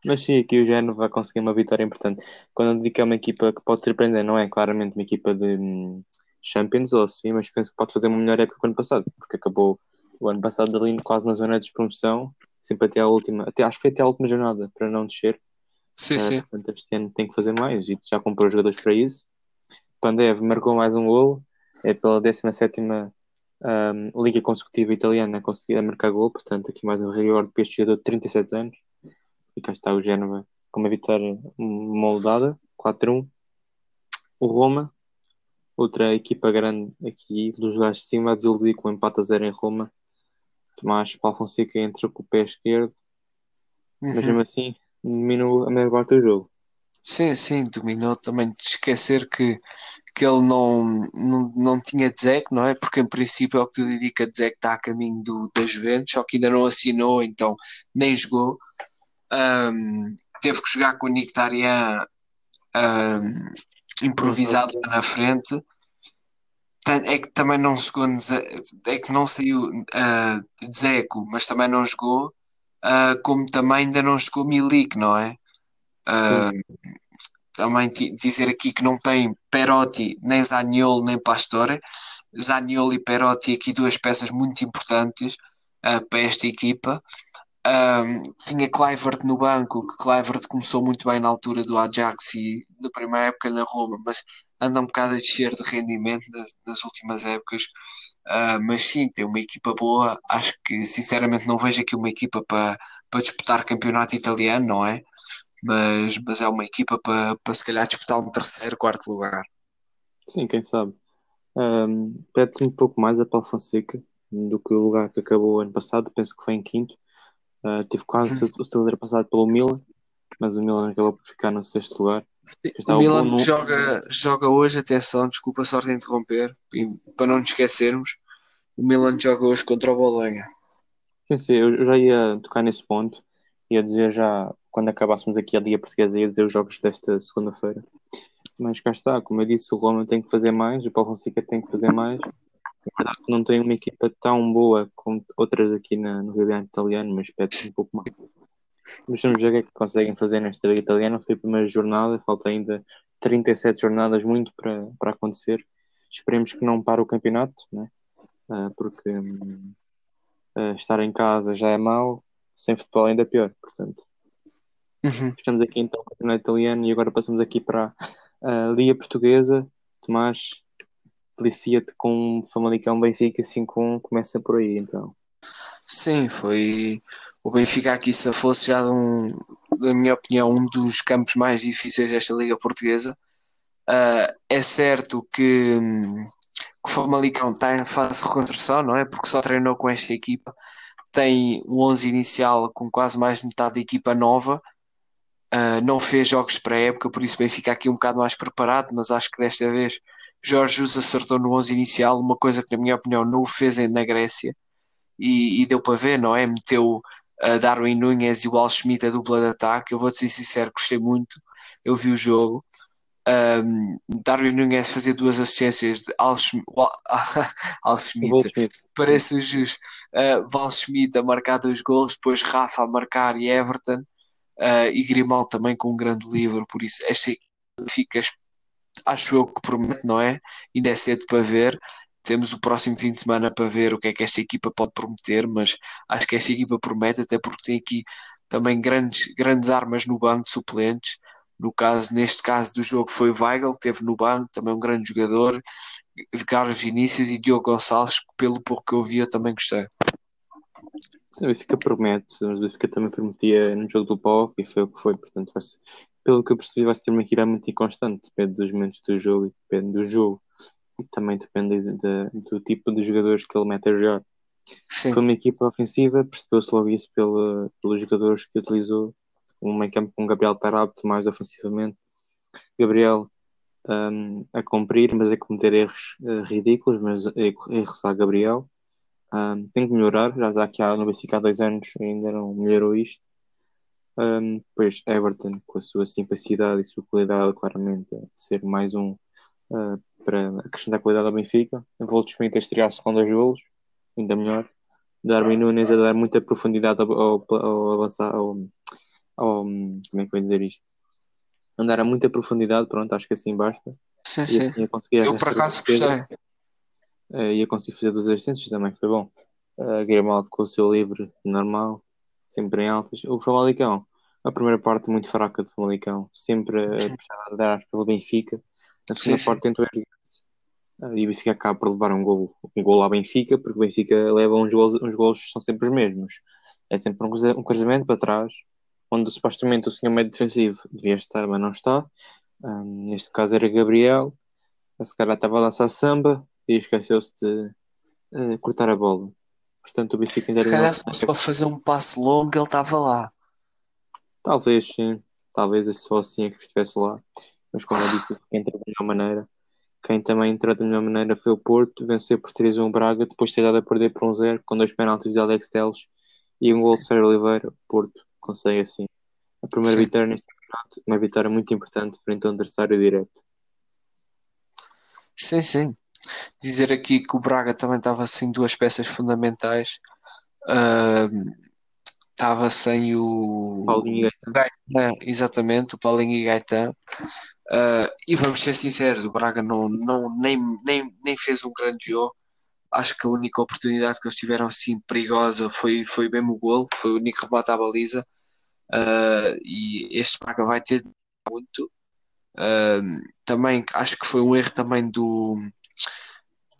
Mas sim, aqui o Génova vai conseguir uma vitória importante. Quando eu digo que é uma equipa que pode surpreender, não é claramente uma equipa de hum, Champions ou assim, mas penso que pode fazer uma melhor época que o ano passado, porque acabou o ano passado ali quase na zona de despromoção, sempre até à última, até acho que foi até à última jornada para não descer. Sim, Eh, sim. portanto, este ano tem que fazer mais e já comprou jogadores para isso. Pandev marcou mais um gol, é pela 17 um, Liga consecutiva italiana a conseguir a marcar gol, portanto, aqui mais um recorde para este jogador de 37 anos. E cá está o Génova com uma vitória moldada, 4-1. O Roma, outra equipa grande aqui dos gajos de cima, a desiludir com um empate a zero em Roma. Tomás Paulo Fonseca entra com o pé esquerdo, mas Uhum. mesmo assim dominou a maior parte do jogo. Sim, sim, dominou também de esquecer que, que ele não, não, não tinha Dzek, não é? Porque em princípio é o que tudo indica, Dzek está a caminho do, da Juventus, só que ainda não assinou, então nem jogou. Ahm, teve que jogar com o Mkhitaryan ahm, improvisado lá na frente. É que também não jogou, é que não saiu ah, Dzeko, mas também não jogou, ah, como também ainda não jogou Milik, não é? Ah, também dizer aqui que não tem Perotti, nem Zaniolo, nem Pastore. Zaniolo e Perotti, aqui duas peças muito importantes ah, para esta equipa. Ahm, tinha Kluivert no banco, que Kluivert começou muito bem na altura do Ajax e na primeira época na Roma, mas anda um bocado a descer de rendimento nas, nas últimas épocas. Ah, mas sim, tem uma equipa boa. Acho que sinceramente não vejo aqui uma equipa para para disputar campeonato italiano, não é? Mas, mas é uma equipa para para se calhar disputar um terceiro, quarto lugar. Sim, quem sabe. Um, Pede-se um pouco mais a Paulo Fonseca do que o lugar que acabou ano passado. Penso que foi em quinto. Uh, teve quase Uhum. o ser ultrapassado pelo Milan, mas o Milan acabou por ficar no sexto lugar. Sim, o Milan que joga, joga hoje, atenção, desculpa só de interromper, para não nos esquecermos, o Milan joga hoje contra o Bolonha. Sim, sim, eu eu já ia tocar nesse ponto. Ia dizer já, quando acabássemos aqui a Liga Portuguesa, ia dizer os jogos desta segunda-feira. Mas cá está, como eu disse, o Roma tem que fazer mais, o Paulo Fonseca tem que fazer mais. Verdade que não tem uma equipa tão boa como outras aqui na, no campeonato italiano, mas pede-se um pouco mais. Mas vamos ver o que é que conseguem fazer nesta Liga Italiana. Foi a primeira jornada, falta ainda 37 jornadas, muito para, para acontecer. Esperemos que não pare o campeonato, né? Ah, porque hum, ah, estar em casa já é mau, sem futebol ainda é pior. Portanto, Uhum. estamos aqui então no campeonato italiano e agora passamos aqui para a Liga Portuguesa. Tomás, felicia-te com o Famalicão Benfica 5-1, começa por aí então. Sim, foi o Benfica aqui se fosse já um, na minha opinião, um dos campos mais difíceis desta Liga Portuguesa. Ah, é certo que, que o Famalicão está em fase de reconstrução, não é? Porque só treinou com esta equipa. Tem um 11 inicial com quase mais de metade da equipa nova. Ah, não fez jogos pré-época, por isso o Benfica aqui um bocado mais preparado, mas acho que desta vez Jorge Jesus acertou no 11 inicial, uma coisa que na minha opinião não o fez na Grécia e, e deu para ver, não é? Meteu a Darwin Núñez e o Al Schmidt a dupla de ataque. Eu vou-te ser sincero, gostei muito. Eu vi o jogo. Um, Darwin Nunes fazia duas assistências de Al, Al Schmidt, parece justo. Uh, Val Schmidt a marcar dois gols, depois Rafa a marcar e Everton, uh, e Grimal também com um grande livro. Por isso, esta fica, acho eu que promete, não é? Ainda é cedo para ver. Temos o próximo fim de semana para ver o que é que esta equipa pode prometer, mas acho que esta equipa promete, até porque tem aqui também grandes, grandes armas no banco suplentes. No caso, neste caso do jogo foi Weigl, que teve no banco, também um grande jogador, Carlos Vinícius e Diogo Gonçalves, que pelo pouco que eu vi eu também gostei. Sim, o Benfica promete, mas o Benfica também prometia no jogo do Pau e foi o que foi, portanto, vai ser, pelo que eu percebi, vai ser uma equipa muito inconstante, depende dos momentos do jogo e depende do jogo também depende de, de, do tipo de jogadores que ele mete a jogar. Sim. Foi uma equipa ofensiva, percebeu-se logo isso pela, pelos jogadores que utilizou. Um meio campo com Gabriel Tarapto mais ofensivamente. Gabriel um, a cumprir, mas a cometer erros uh, ridículos, mas erros a Gabriel. Um, tem que melhorar, já está aqui no Benfica há dois anos ainda não melhorou isto. Um, depois Everton, com a sua simplicidade e sua qualidade, claramente, ser mais um uh, para acrescentar qualidade ao Benfica. Volto Schmidt a estrear-se com dois golos, ainda melhor. Darwin Nunes a dar muita profundidade ao, ao, ao avançar, ao, ao, como é que vou dizer isto? Andar a muita profundidade, pronto, acho que assim basta. Sim, sim. Assim Eu por acaso gostei. Uh, ia conseguir fazer duas assistências também, foi bom. Uh, Grimaldo com o seu livre normal, sempre em altas. O Famalicão, a primeira parte muito fraca do Famalicão, sempre a dar pelo Benfica na segunda sim, parte tentou erguer-se. Uh, e o Benfica acaba por levar um gol, um gol ao Benfica, porque o Benfica leva uns gols, uns gols são sempre os mesmos. É sempre um, um cruzamento para trás, onde supostamente o senhor médio defensivo devia estar, mas não está. Um, neste caso era Gabriel, esse cara estava a lançar samba e esqueceu-se de uh, cortar a bola. Portanto, o Benfica ainda Se calhar se fosse para fazer um passo longo, ele estava lá. Talvez, sim. Talvez se fosse assim que estivesse lá mas como eu disse, quem entrou da melhor maneira. Quem também entrou da melhor maneira foi o Porto, venceu por 3-1 o Braga, depois de ter dado a perder por 1-0, com dois penaltis de Alex Teles e um gol de Sérgio Oliveira. O Porto consegue assim a primeira Sim. vitória neste campeonato, uma vitória muito importante frente a um adversário direto. Sim, sim. Dizer aqui que o Braga também estava sem duas peças fundamentais. Estava sem o Paulinho e Gaetan. Exatamente, o Paulinho e Gaetan. Uh, e vamos ser sinceros, o Braga não, não, nem, nem, nem fez um grande jogo. Acho que a única oportunidade que eles tiveram assim perigosa foi, foi mesmo o gol, foi o único remate à baliza. Uh, e este Braga vai ter muito. Uh, também acho que foi um erro também do,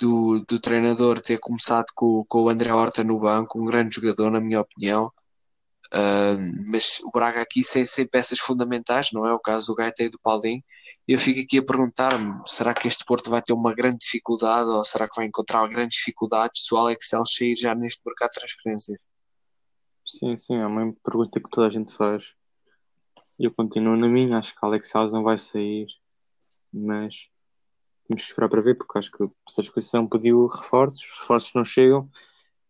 do, do treinador ter começado com, com o André Horta no banco, um grande jogador, na minha opinião. Uh, mas o Braga aqui sem, sem peças fundamentais, não é o caso do Gaeta e do Paulinho. Eu fico aqui a perguntar-me: será que este Porto vai ter uma grande dificuldade ou será que vai encontrar grandes dificuldades se o Alex Telles sair já neste mercado de transferências? Sim, sim, é uma pergunta que toda a gente faz. Eu continuo na minha, acho que o Alex Telles não vai sair, mas temos que esperar para ver, porque acho que se a exposição pediu reforços, os reforços não chegam,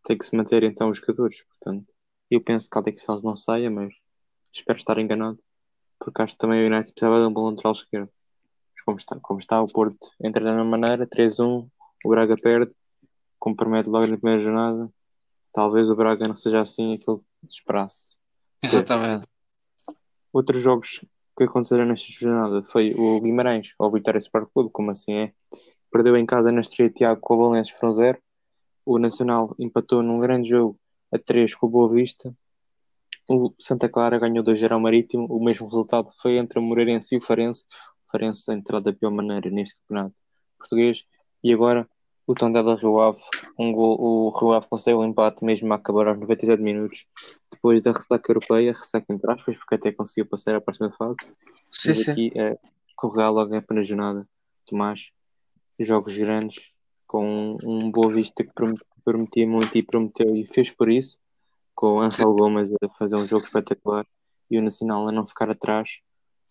tem que se manter então os jogadores, portanto eu penso que Alex Telles não saia, mas espero estar enganado. Porque acho que também o United precisava de um bom lateral esquerdo. Mas como está, como está o Porto entra da mesma maneira, 3-1, o Braga perde, compromete logo na primeira jornada. Talvez o Braga não seja assim aquilo que se esperasse. Exatamente. Outros jogos que aconteceram nesta jornada foi o Guimarães, ou o Vitória Sport Clube, como assim é. Perdeu em casa na estreia Tiago com o Valenço por 0. O Nacional empatou num grande jogo a 3 com o Boa Vista. O Santa Clara ganhou 2-0 ao Marítimo. O mesmo resultado foi entre o Moreirense e o Farense. O Farense entrou da pior maneira neste campeonato português. E agora o Tondela Rio Ave. Um gol, o Rio Ave consegue o um empate mesmo a acabar aos 97 minutos. Depois da ressaca europeia, ressaca entre aspas, porque até conseguiu passar à próxima fase. Sim, sim. aqui é correr logo na primeira jornada. Tomás, jogos grandes, com um Boa Vista que prometia muito e prometeu e fez por isso, com o Ansel Gomes a fazer um jogo espetacular e o Nacional a não ficar atrás,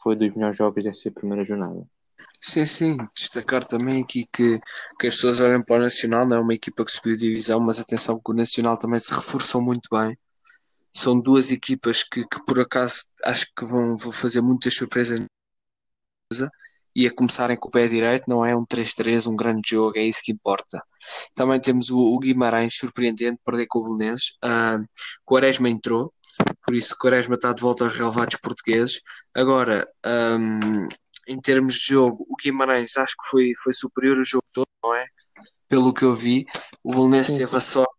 foi dos melhores jogos desta primeira jornada. Sim, sim, destacar também aqui que, que as pessoas olham para o Nacional, não é uma equipa que subiu divisão, mas atenção que o Nacional também se reforçou muito bem. São duas equipas que, que por acaso acho que vão, vão fazer muitas surpresas e a começarem com o pé direito, não é um 3-3, um grande jogo, é isso que importa. Também temos o, o Guimarães, surpreendente, perder com o Belenenses. Uh, Quaresma entrou, por isso Quaresma está de volta aos relevados portugueses. Agora, um, em termos de jogo, o Guimarães acho que foi, foi superior o jogo todo, não é? Pelo que eu vi, o Belenenses teve a sorte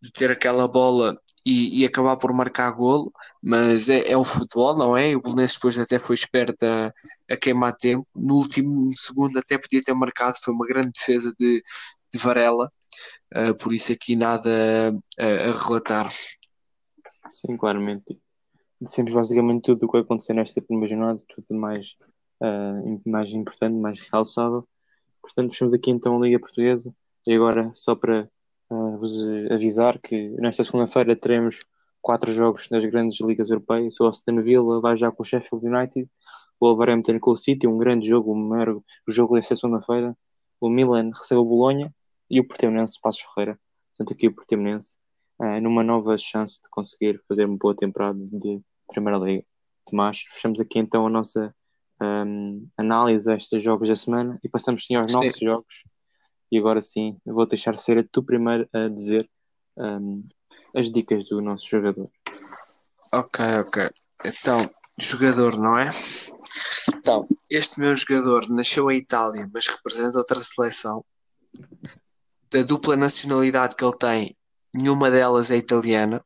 de ter aquela bola e, e acabar por marcar golo, mas é, é, o futebol, não é? O Belenenses depois até foi esperto a, a, queimar tempo. No último segundo até podia ter marcado, foi uma grande defesa de, de Varela, uh, por isso aqui nada a, a relatar. Sim, claramente. Dissemos basicamente tudo o que aconteceu nesta primeira jornada, tudo mais, uh, mais importante, mais realçável. Portanto, fechamos aqui então a Liga Portuguesa. E agora, só para uh, vos avisar que nesta segunda-feira teremos quatro jogos das grandes ligas europeias. O Aston Villa vai já com o Sheffield United, o Wolverhampton com o City, um grande jogo, o, maior, jogo desta segunda-feira. O Milan recebe o Bolonha e o Portimonense Passos Ferreira. Portanto, aqui o Portimonense uh, numa nova chance de conseguir fazer uma boa temporada de Primeira Liga. Tomás, fechamos aqui então a nossa um, análise a estes jogos da semana e passamos sim aos sim. nossos jogos. E agora sim, vou deixar ser tu primeiro a dizer um, as dicas do nosso jogador. Ok, ok. Então, jogador, não é? Então, este meu jogador nasceu em Itália, mas representa outra seleção. Da dupla nacionalidade que ele tem, nenhuma delas é italiana.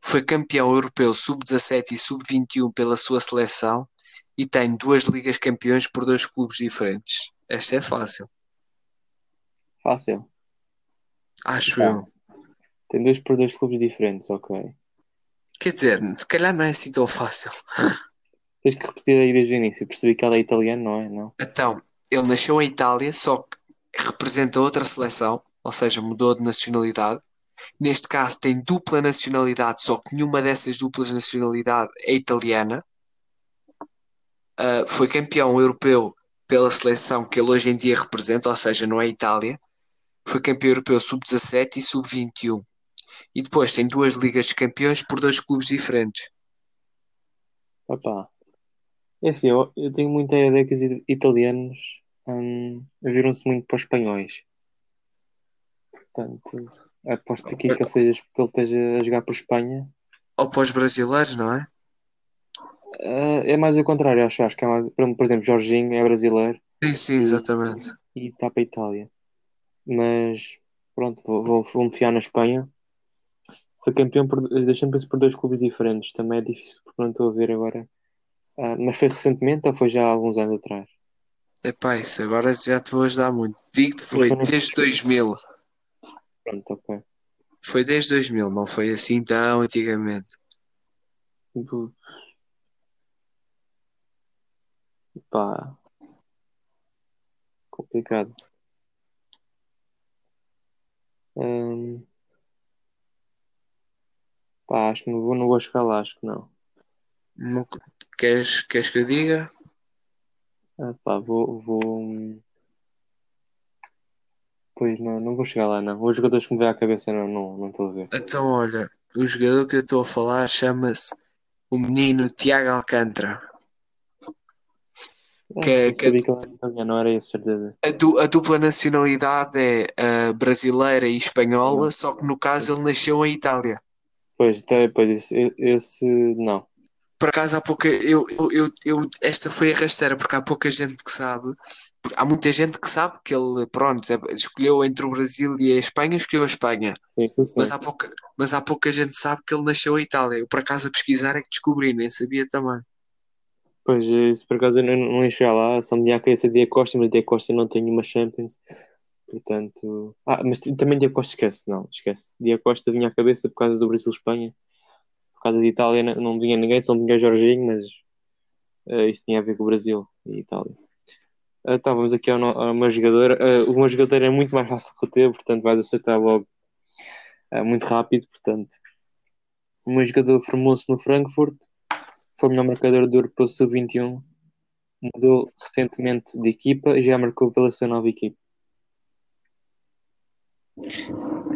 Foi campeão europeu sub-17 e sub-21 pela sua seleção e tem duas ligas campeões por dois clubes diferentes. Esta é fácil. Fácil. Acho eu. Tem dois por dois clubes diferentes, ok. Quer dizer, se calhar não é assim tão fácil. Tens que repetir aí desde o início. Percebi que ela é italiana, não é? Não. Então, ele nasceu em Itália, só que representa outra seleção, ou seja, mudou de nacionalidade. Neste caso tem dupla nacionalidade, só que nenhuma dessas duplas nacionalidade é italiana. Uh, foi campeão europeu pela seleção que ele hoje em dia representa, ou seja, não é Itália. Foi campeão europeu sub-17 e sub-21. E depois tem duas ligas de campeões por dois clubes diferentes. Opa. É assim, eu, eu tenho muita ideia que os italianos hum, viram-se muito para os espanhóis. Portanto, aposto aqui que seja porque ele esteja a jogar por Espanha. Ou para os brasileiros, não é? Uh, é mais o contrário, acho, acho que é mais, por exemplo, Jorginho é brasileiro. Sim, sim, exatamente. E está para a Itália. Mas pronto, vou, vou, vou me fiar na Espanha. Foi campeão por, da Champions por dois clubes diferentes. Também é difícil porque não estou a ver agora. Uh, mas foi recentemente ou foi já há alguns anos atrás? Epá, isso agora já te vou ajudar muito. Digo-te foi, foi desde 2000. Pronto, ok. Foi desde 2000, não foi assim tão antigamente. Pá. Complicado. Hum... Pá, acho que não vou, não vou chegar lá, acho que não. queres, queres que eu diga? Ah, pá, vou, vou. Pois não, não vou chegar lá, não. Os jogadores que me vêm à cabeça não, não, não estou a ver. Então, olha, o jogador que eu estou a falar chama-se o menino Tiago Alcântara. Que, é, que, era isso, certeza. A, du, a dupla nacionalidade é uh, brasileira e espanhola, não. só que no caso ele nasceu em Itália. Pois, então, pois esse, esse não. Por acaso há pouca. Eu, eu, eu, esta foi a rasteira, porque há pouca gente que sabe. Há muita gente que sabe que ele, pronto, é, escolheu entre o Brasil e a Espanha, escolheu a Espanha. mas, há pouca, mas há pouca gente que sabe que ele nasceu em Itália. Eu, por acaso, a pesquisar é que descobri, nem sabia também. Pois, isso por acaso eu não, não ia lá, só me tinha a cabeça de Costa, mas de Costa não tem uma Champions, portanto. Ah, mas também de Costa esquece, não, esquece. De Costa vinha à cabeça por causa do Brasil-Espanha, por causa de Itália não vinha ninguém, só vinha Jorginho, mas uh, isso tinha a ver com o Brasil e Itália. Uh, tá, vamos aqui ao, ao meu jogador. Uh, o meu jogador é muito mais fácil que o teu, portanto vais acertar logo uh, muito rápido. Portanto, o meu jogador formou-se no Frankfurt, foi o melhor marcador do Europeu Sub-21, mudou recentemente de equipa e já marcou pela sua nova equipa.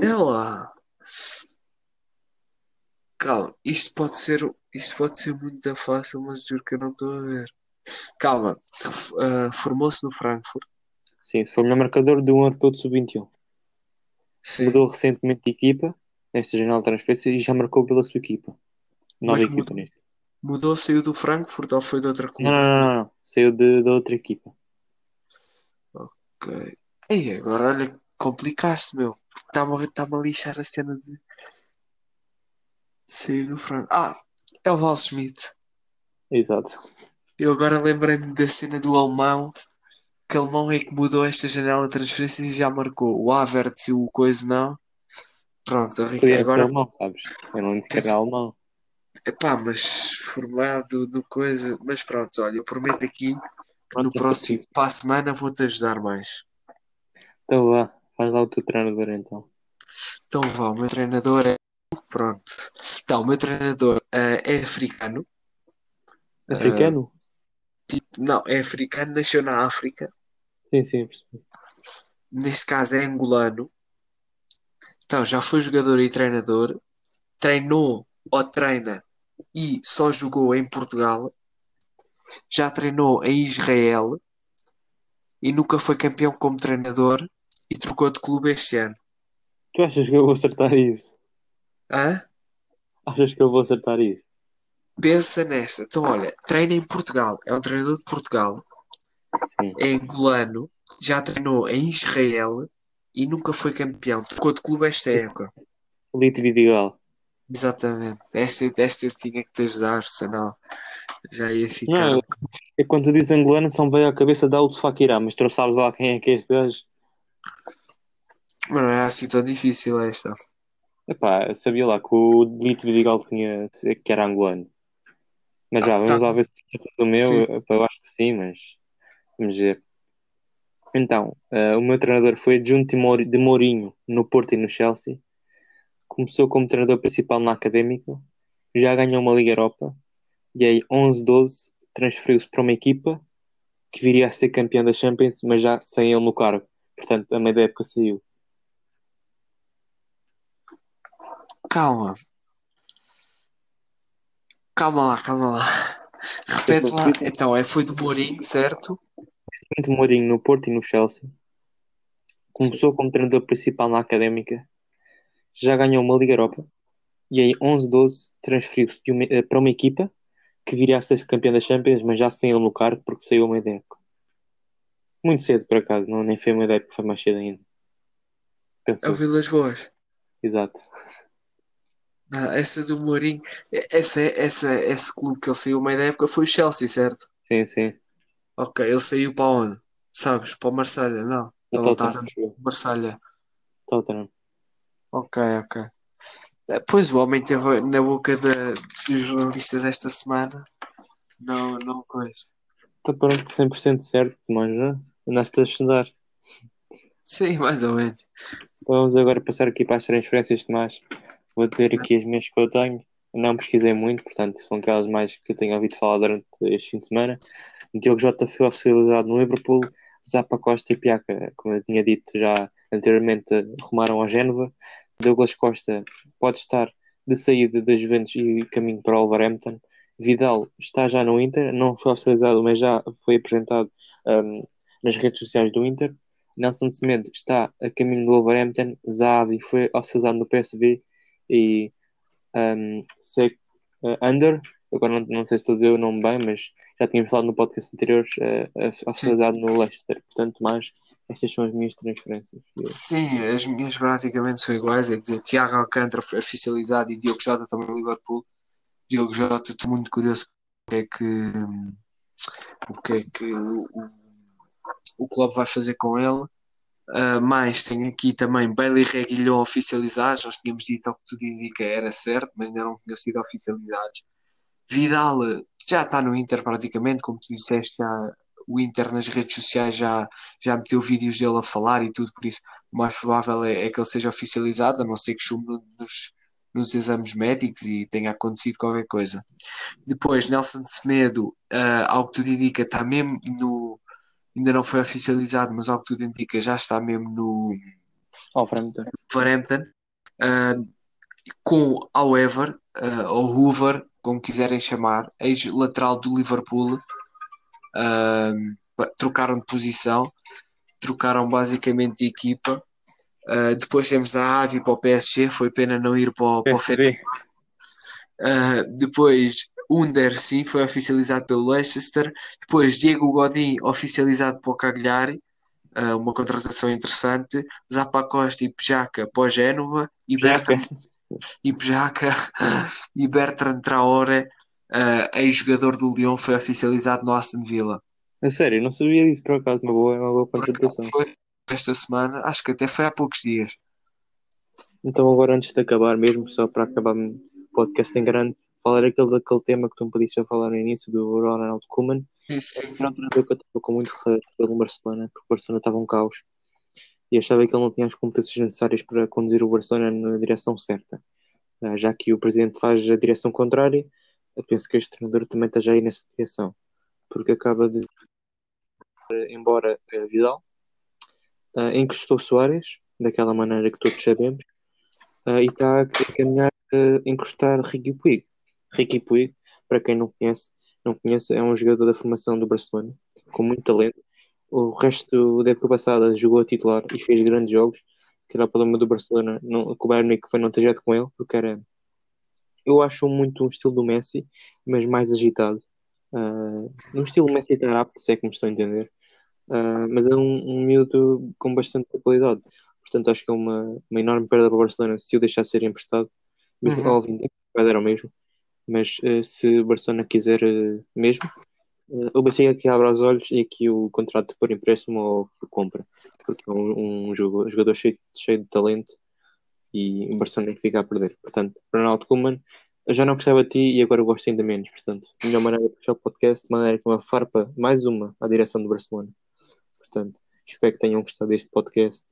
É lá. Calma, isto pode ser, isto pode ser muito fácil, mas juro que eu não estou a ver. Calma, ah, formou-se no Frankfurt. Sim, foi o melhor marcador um europeu de sub-21. Sim, Mudou recentemente de equipa, nesta janela de transferência, e já marcou pela sua equipa. Nova Mas equipa mudou. neste. Mudou, saiu do Frankfurt ou foi de outra clube? não, não, não, não. Saiu de, da outra equipa. Ok. Ei, agora olha, complicaste, meu. Está-me tá a lixar a cena de sair do Frankfurt. Ah, é o Val Schmidt. Exato. Eu agora lembrei-me da cena do alemão. Que alemão é que mudou esta janela de transferências e já marcou. O Havertz e o Coisa não. Pronto, ser agora. alemão, sabes? Eu não era alemão. Epá, mas formado do coisa. Mas pronto, olha, eu prometo aqui que no próximo, para a semana, vou-te ajudar mais. Então vá, faz lá o teu treinador então. Então vá, o meu treinador é. Pronto. Então, o meu treinador eh, é africano. Africano? Tipo, não, é africano, nasceu na África. Sim, sim, percebi. Neste caso é angolano. Então, já foi jogador e treinador. Treinou ou treina e só jogou em Portugal. Já treinou em Israel e nunca foi campeão como treinador e trocou de clube este ano. Tu achas que eu vou acertar isso? Hã? Achas que eu vou acertar isso? Pensa nesta. Então, olha, treina em Portugal. É um treinador de Portugal. Sim. É angolano. Já treinou em Israel e nunca foi campeão. Trocou de clube esta época. Lito Vidigal. Exatamente. Esta, esta eu tinha que te ajudar, senão já ia ficar. Não, é quando tu dizes angolano, só me veio à cabeça da Auto Fakirá, mas tu sabes lá quem é que é este gajo? Mas não era assim tão difícil esta. Epá, eu sabia lá que o Lito Vidigal tinha, que era angolano. Mas já, Ah, vamos tá. lá ver se acertas o meu. Sim. Eu acho que sim, mas vamos ver. Então, eh, o meu treinador foi Mour- de Mourinho no Porto e no Chelsea. Começou como treinador principal na Académica, já ganhou uma Liga Europa e aí 11-12 transferiu-se para uma equipa que viria a ser campeã da Champions, mas já sem ele no cargo. Portanto, a meio da época saiu. Calma. Calma lá, calma lá. Repete lá. Então, é, foi do Mourinho, certo? De Mourinho no Porto e no Chelsea. Começou como treinador principal na Académica, já ganhou uma Liga Europa e aí 11-12 transferiu-se uma- eh, para uma equipa que viria a ser campeã da Champions, mas já sem ele no cargo porque saiu a meio da época. Muito cedo, por acaso, não, nem foi a meio da época, foi mais cedo ainda. É Pensou, o Vilas Boas. exato. Ah, essa do Mourinho. Essa, essa, esse clube que ele saiu meio da época foi o Chelsea, certo? Sim, sim. Ok, ele saiu para onde? Sabes? Para o Marselha? Não. O Ele está no Marselha. Tottenham. Ok, ok. Eh, Pois o homem teve na boca da- dos jornalistas esta semana. Não, não coisa. Está pronto, 100% certo, mas já andaste a estudar. Sim, mais ou menos. Então vamos agora passar aqui para as transferências, Tomás. Vou dizer aqui as minhas que eu tenho. Não pesquisei muito, portanto, são aquelas mais que eu tenho ouvido falar durante este fim de semana. Diogo Jota foi oficializado no Liverpool. Zapa Costa e Piaca, como eu tinha dito já anteriormente, rumaram ao Génova. Douglas Costa pode estar de saída das Juventus e caminho para o Wolverhampton. Vidal está já no Inter, não foi oficializado, mas já foi apresentado um, nas redes sociais do Inter. Nelson Semedo está a caminho do Wolverhampton. Zahavi foi oficializado no PSV e um, Sek uh, Under, agora não, não sei se estou a dizer o nome bem, mas já tínhamos falado no podcast anterior, uh, oficializado no Leicester. Portanto, mais estas são as minhas transferências. Sim, as minhas praticamente são iguais. É dizer, Tiago Alcântara oficializado e Diogo Jota também Liverpool. Diogo Jota, estou muito curioso o que é que, o que, é que o, o, clube vai fazer com ele. Uh, mais tenho aqui também Bailey Reguilhão oficializados. Nós tínhamos dito ao que tudo indica era certo, mas ainda não tinham sido oficializados. Vidal já está no Inter praticamente, como tu disseste, já, o Inter nas redes sociais já, já meteu vídeos dele a falar e tudo, por isso o mais provável é, é que ele seja oficializado, a não ser que chume nos, nos exames médicos e tenha acontecido qualquer coisa. Depois, Nelson Semedo, uh, ao que tudo indica, está mesmo no. Ainda não foi oficializado, mas ao que tudo indica, já está mesmo no Wolverhampton. Wolverhampton. Uh, com, however, uh, ou Hoover, como quiserem chamar, ex-lateral do Liverpool, uh, trocaram de posição, trocaram basicamente de equipa. Uh, depois temos a Avi para o PSG, foi pena não ir para o, para o PSV. Uh, depois Under, sim, foi oficializado pelo Leicester. Depois Diego Godin, oficializado para o Cagliari, uh, uma contratação interessante. Zapa Costa e Pejaca para o Génova. E Bertrand, e, Pejaca, e Bertrand Traore, uh, ex-jogador do Lyon, foi oficializado no Aston Villa. A sério, não sabia disso por acaso, uma boa, uma boa contratação. Foi esta semana, acho que até foi há poucos dias. Então agora antes de acabar mesmo, só para acabar o podcast em grande, falar aquele daquele tema que tu me pediste a falar no início do Ronald Koeman. Isso. Era um treinador que eu estava com muito receio pelo Barcelona, porque o Barcelona estava um caos e achava que ele não tinha as competências necessárias para conduzir o Barcelona na direção certa. Ah, Já que o presidente faz a direção contrária, eu penso que este treinador também está já aí nessa direção, porque acaba de embora eh, Vidal, ah, encostou Soares, daquela maneira que todos sabemos, ah, e está a caminhar a encostar Ricky Puig. Ricky Puig, para quem não conhece, não conhece, é um jogador da formação do Barcelona, com muito talento. O resto da época passada jogou a titular e fez grandes jogos. Se calhar o problema do Barcelona, não, que o Bayern foi não ter com ele, porque era. Eu acho muito um estilo do Messi, mas mais agitado. Uh, no estilo Messi está apto, se é que me estou a entender. Uh, mas é um, um miúdo com bastante qualidade. Portanto, acho que é uma, uma enorme perda para o Barcelona se o deixar ser emprestado. Mas, Uhum. óbvio, vai dar ao mesmo. Mas uh, se o Barcelona quiser mesmo, o Benfica aqui abre os olhos e aqui o contrato por empréstimo ou por compra. Porque é um, um jogador cheio, cheio de talento e o Barcelona é que fica a perder. Portanto, Ronaldo Koeman, eu já não gostava de ti e agora gosto ainda menos. Portanto, a melhor maneira de fechar o podcast, de maneira que uma farpa, mais uma, à direção do Barcelona. Portanto, espero que tenham gostado deste podcast.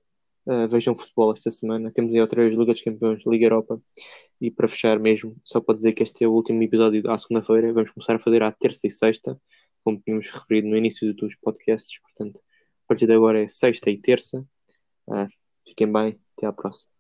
Uh, vejam futebol esta semana. Temos aí outra vez Liga dos Campeões, Liga Europa. E para fechar mesmo, só para dizer que este é o último episódio à segunda-feira. Vamos começar a fazer à terça e sexta, como tínhamos referido no início dos podcasts. Portanto, a partir de agora é sexta e terça. Uh, fiquem bem, até à próxima.